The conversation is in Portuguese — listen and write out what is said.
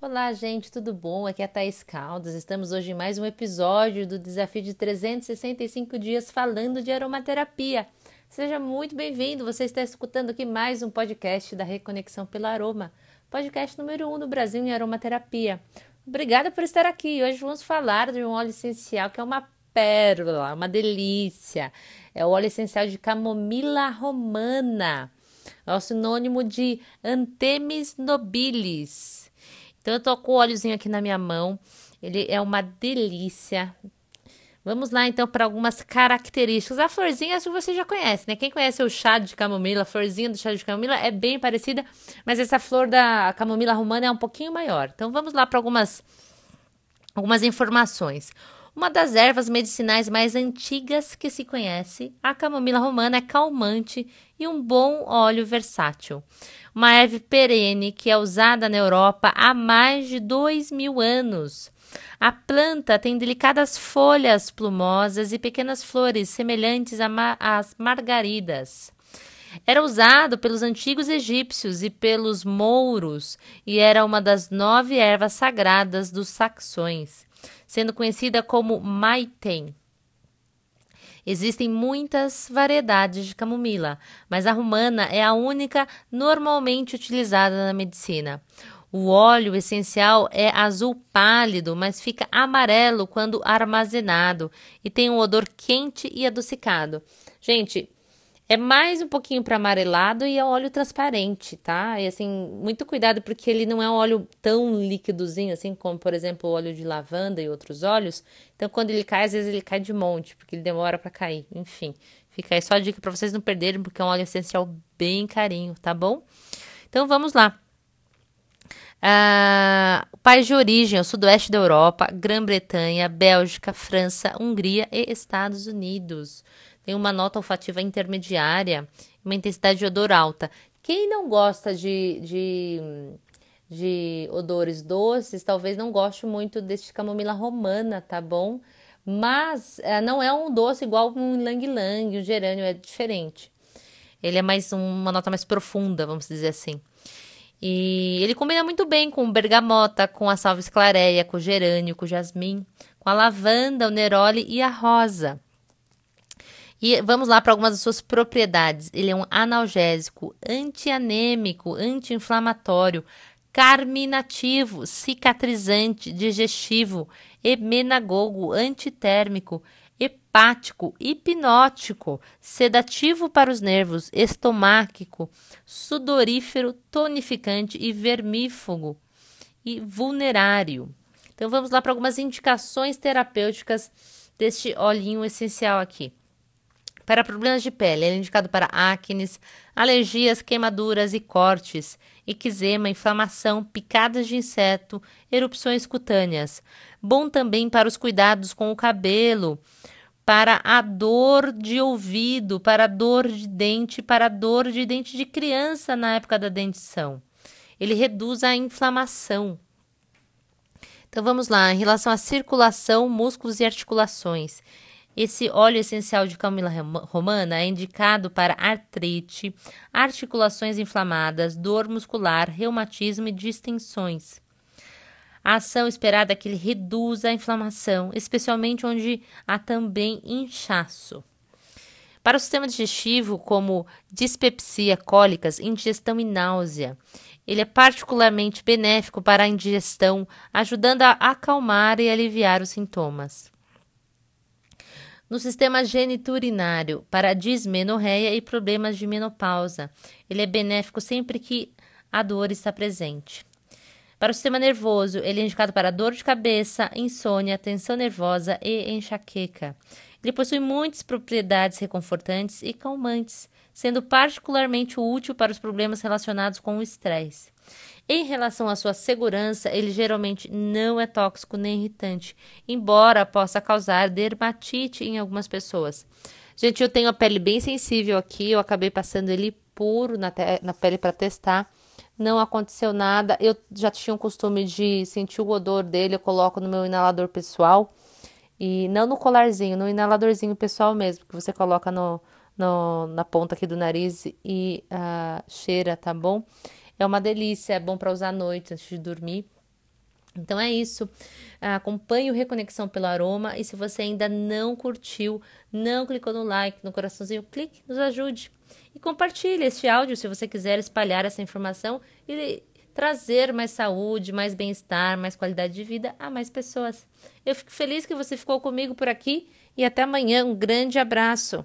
Olá, gente, tudo bom? Aqui é a Thaís Caldas. Estamos hoje em mais um episódio do desafio de 365 dias falando de aromaterapia. Seja muito bem-vindo. Você está escutando aqui mais um podcast da Reconexão pelo Aroma, podcast número 1 um no Brasil em aromaterapia. Obrigada por estar aqui. Hoje vamos falar de um óleo essencial que é uma pérola, uma delícia. É o óleo essencial de camomila romana. É o sinônimo de Antemis nobilis. Então eu tô com o óleozinho aqui na minha mão. Ele é uma delícia. Vamos lá então para algumas características. A florzinha você já conhece, né? Quem conhece o chá de camomila, a florzinha do chá de camomila é bem parecida, mas essa flor da camomila romana é um pouquinho maior. Então vamos lá para algumas algumas informações. Uma das ervas medicinais mais antigas que se conhece, a camomila romana é calmante e um bom óleo versátil uma erva perene que é usada na Europa há mais de dois mil anos. A planta tem delicadas folhas plumosas e pequenas flores semelhantes às margaridas. Era usado pelos antigos egípcios e pelos mouros e era uma das nove ervas sagradas dos saxões, sendo conhecida como maiten. Existem muitas variedades de camomila, mas a romana é a única normalmente utilizada na medicina. O óleo essencial é azul pálido, mas fica amarelo quando armazenado e tem um odor quente e adocicado. Gente, é mais um pouquinho para amarelado e é óleo transparente, tá? E assim, muito cuidado porque ele não é um óleo tão líquidozinho assim como, por exemplo, o óleo de lavanda e outros óleos. Então, quando ele cai, às vezes ele cai de monte, porque ele demora para cair. Enfim, fica aí só a dica para vocês não perderem, porque é um óleo essencial bem carinho, tá bom? Então, vamos lá. Ah, país de origem, o sudoeste da Europa, Grã-Bretanha, Bélgica, França, Hungria e Estados Unidos tem uma nota olfativa intermediária, uma intensidade de odor alta. Quem não gosta de, de, de odores doces, talvez não goste muito deste camomila romana, tá bom? Mas é, não é um doce igual um lang-lang, o gerânio é diferente. Ele é mais um, uma nota mais profunda, vamos dizer assim. E ele combina muito bem com bergamota, com a salva esclareia, com o gerânio, com o jasmim, com a lavanda, o neroli e a rosa. E vamos lá para algumas das suas propriedades. Ele é um analgésico, antianêmico, anti-inflamatório, carminativo, cicatrizante, digestivo, emenagogo, antitérmico, hepático, hipnótico, sedativo para os nervos, estomáquico, sudorífero, tonificante e vermífugo e vulnerário. Então vamos lá para algumas indicações terapêuticas deste olhinho essencial aqui. Para problemas de pele, ele é indicado para acnes, alergias, queimaduras e cortes, eczema, inflamação, picadas de inseto, erupções cutâneas. Bom também para os cuidados com o cabelo, para a dor de ouvido, para a dor de dente, para a dor de dente de criança na época da dentição. Ele reduz a inflamação. Então vamos lá, em relação à circulação, músculos e articulações. Esse óleo essencial de camomila romana é indicado para artrite, articulações inflamadas, dor muscular, reumatismo e distensões. A ação esperada é que ele reduza a inflamação, especialmente onde há também inchaço. Para o sistema digestivo, como dispepsia, cólicas, indigestão e náusea, ele é particularmente benéfico para a indigestão, ajudando a acalmar e aliviar os sintomas no sistema geniturinário para dismenorreia e problemas de menopausa. Ele é benéfico sempre que a dor está presente. Para o sistema nervoso, ele é indicado para dor de cabeça, insônia, tensão nervosa e enxaqueca. Ele possui muitas propriedades reconfortantes e calmantes, sendo particularmente útil para os problemas relacionados com o estresse. Em relação à sua segurança, ele geralmente não é tóxico nem irritante, embora possa causar dermatite em algumas pessoas. Gente, eu tenho a pele bem sensível aqui, eu acabei passando ele puro na, na pele para testar. Não aconteceu nada. Eu já tinha o costume de sentir o odor dele, eu coloco no meu inalador pessoal. E não no colarzinho, no inaladorzinho pessoal mesmo, que você coloca no, no na ponta aqui do nariz e uh, cheira, tá bom? É uma delícia, é bom para usar à noite antes de dormir. Então é isso. Acompanhe o Reconexão pelo Aroma e se você ainda não curtiu, não clicou no like, no coraçãozinho, clique, nos ajude. E compartilhe este áudio se você quiser espalhar essa informação e trazer mais saúde, mais bem-estar, mais qualidade de vida a mais pessoas. Eu fico feliz que você ficou comigo por aqui e até amanhã. Um grande abraço.